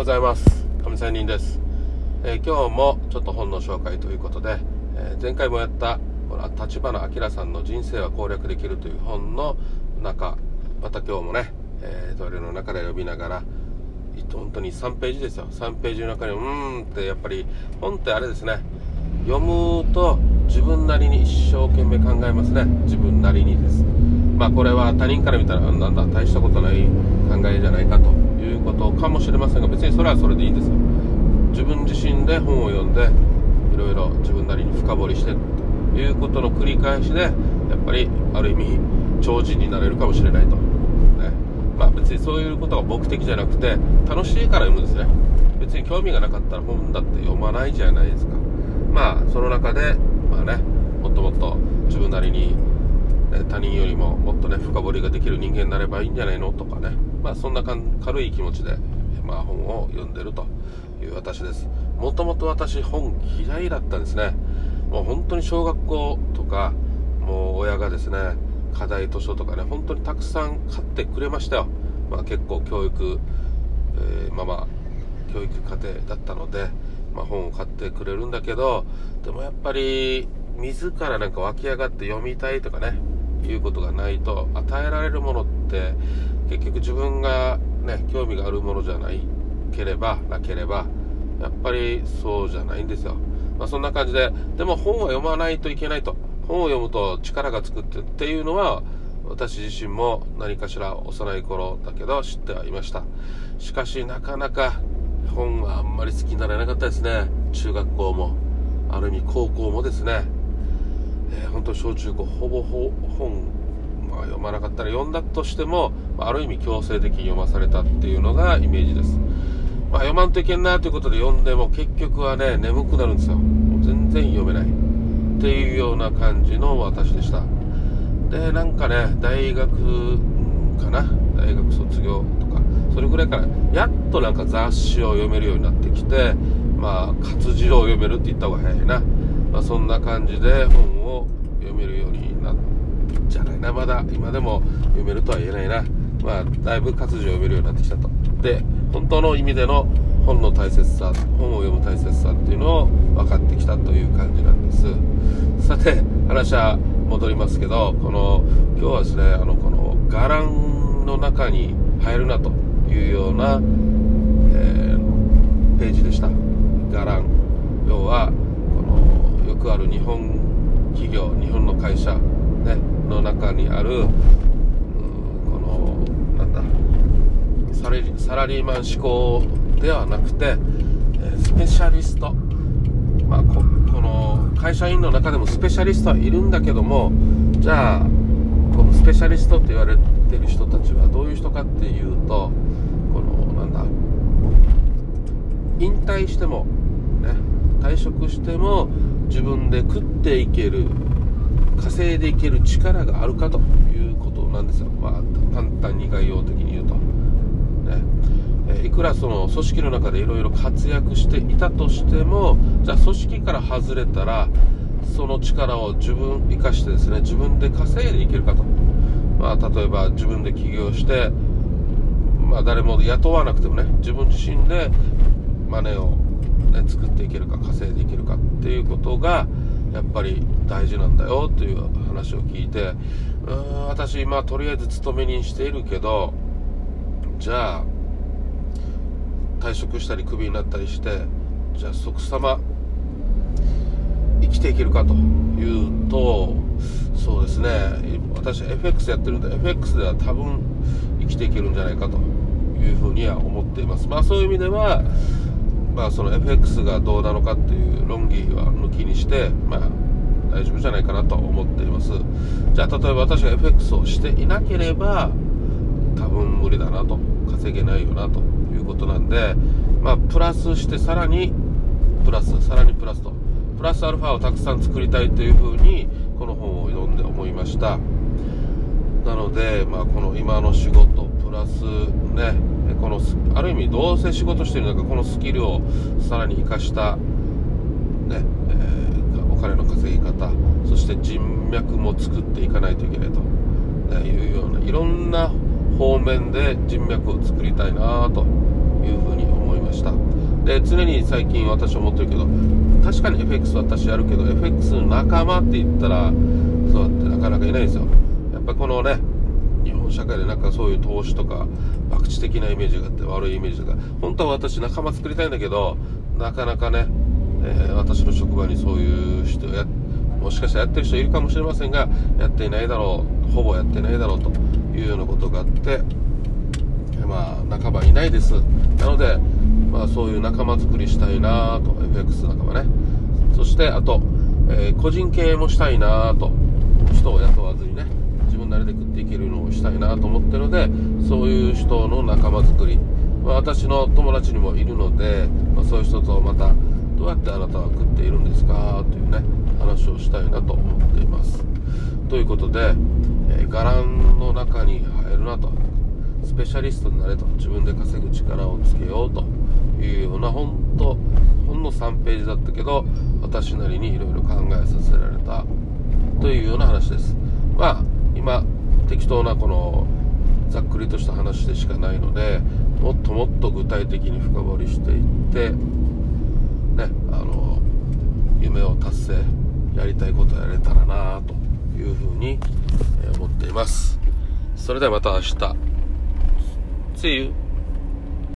ございます。上仙人です、えー、今日もちょっと本の紹介ということで、えー、前回もやった立花明さんの「人生は攻略できる」という本の中また今日もね、えー、トイレの中で呼びながら本当に3ページですよ。3ページの中にうーんってやっぱり本ってあれですね。読むと自分なりに一生懸命考えますね。自分なりにです。まあこれは他人から見たらなんだ大したことない考えじゃないかと。いうことかもしれませんが別にそれはそれでいいんですよ。自分自身で本を読んでいろいろ自分なりに深掘りしてということの繰り返しでやっぱりある意味超人になれるかもしれないと、ね、まあ別にそういうことが目的じゃなくて楽しいから読むんですね。別に興味がなかったら本だって読まないじゃないですか。まあその中でまあねもっともっと自分なりに他人よりももっとね深掘りができる人間になればいいんじゃないのとかね。まあそんな軽い気持ちで、まあ、本を読んでるという私です。もともと私本嫌いだったんですね。もう本当に小学校とかもう親がですね課題図書とかね本当にたくさん買ってくれましたよ。まあ結構教育、えー、まあまあ教育課程だったので、まあ、本を買ってくれるんだけどでもやっぱり自らなんか湧き上がって読みたいとかねいうことがないと与えられるものって結局自分がね興味があるものじゃないければなければやっぱりそうじゃないんですよ、まあ、そんな感じででも本は読まないといけないと。本を読むと力がつくってっていうのは私自身も何かしら幼い頃だけど知ってはいました。しかしなかなか本はあんまり好きになれなかったですね。中学校もある意味高校もですね。えー、本当小中高ほぼほ本、ま、読まなかったら読んだとしてもある意味強制的に読まされたっていうのがイメージです、まあ、読まんといけんなということで読んでも結局はね眠くなるんですよ。全然読めないっていうような感じの私でした。でなんかね大学かな？大学卒業とかそれぐらいからやっとなんか雑誌を読めるようになってきてまあ活字を読めるって言った方が早いな。まあ、そんな感じで本を読めるようにじゃない。なまだ今でも読めるとは言えないな。まあだいぶ活字を読めるようになってきたと。で本当の意味での本の大切さ本を読む大切さっていうのを分かってきたという感じなんです。さて話は戻りますけどこの今日はですねあのこの伽藍の中に入るなというような、えー、ページでした。伽藍。要はこのよくある日本企業日本の会社、ね、の中にあるこのなんだサラリサラリーマン志向ではなくてスペシャリスト、まあ、ここの会社員の中でもスペシャリストはいるんだけどもじゃあこのスペシャリストって言われてる人たちはどういう人かっていうとこのなんだ引退してもね退職しても自分で食っていける稼いでいける力があるかということなんですよ、まあ、簡単に概要的に言うと、ね。えいくらその組織の中でいろいろ活躍していたとしてもじゃあ組織から外れたらその力を自分生かしてですね自分で稼いでいけるかと、まあ、例えば自分で起業して、まあ、誰も雇わなくてもね自分自身でマネをね、作っていけるか稼いでいけるかっていうことがやっぱり大事なんだよという話を聞いてうーん私まあとりあえず勤めにしているけどじゃあ退職したりクビになったりしてじゃあ即さま生きていけるかというとそうですね。私 FX やってるんで FX では多分生きていけるんじゃないかというふうには思っています。まあそういう意味ではまあ、その FX がどうなのかっていう論議は抜きにして、まあ、大丈夫じゃないかなと思っています。じゃあ例えば私が FX をしていなければ多分無理だなと。稼げないよなということなんで、まあ、プラスしてさらにプラスさらにプラスと。プラスアルファをたくさん作りたいというふうにこの本を読んで思いました。なので、まあ、この今の仕事プラスねこのある意味どうせ仕事してる中このスキルをさらに生かしたね、えー、お金の稼ぎ方そして人脈も作っていかないといけないと、ね、いうようないろんな方面で人脈を作りたいなというふうに思いました。で常に最近私思ってるけど確かに FX は私やるけど FX の仲間って言ったらそうやってなかなかいないんですよ。やっぱこのね日本社会でなんかそういう投資とか博打的なイメージがあって悪いイメージとか本当は私仲間作りたいんだけどなかなかね、えー、私の職場にそういう人やもしかしたらやってる人いるかもしれませんがやっていないだろうほぼやってないだろうというようなことがあってまあ仲間いないです。なのでまあそういう仲間作りしたいなと FX 仲間ね。そしてあと、えー、個人経営もしたいなと人を雇わずにね。なりで食っていけるのをしたいなと思ってるのでそういう人の仲間作り、まあ、私の友達にもいるので、まあ、そういう人とまたどうやってあなたは食っているんですか？というね話をしたいなと思っています。ということで、えー、伽藍の中に入るなと。スペシャリストになれと。自分で稼ぐ力をつけようというような本当ほんの3ページだったけど私なりにいろいろ考えさせられた。というような話です。まあ当なこのざっくりとした話でしかないのでもっともっと具体的に深掘りしていってねあの夢を達成やりたいことやれたらなというふうに思っていますそれではまた明日 See you.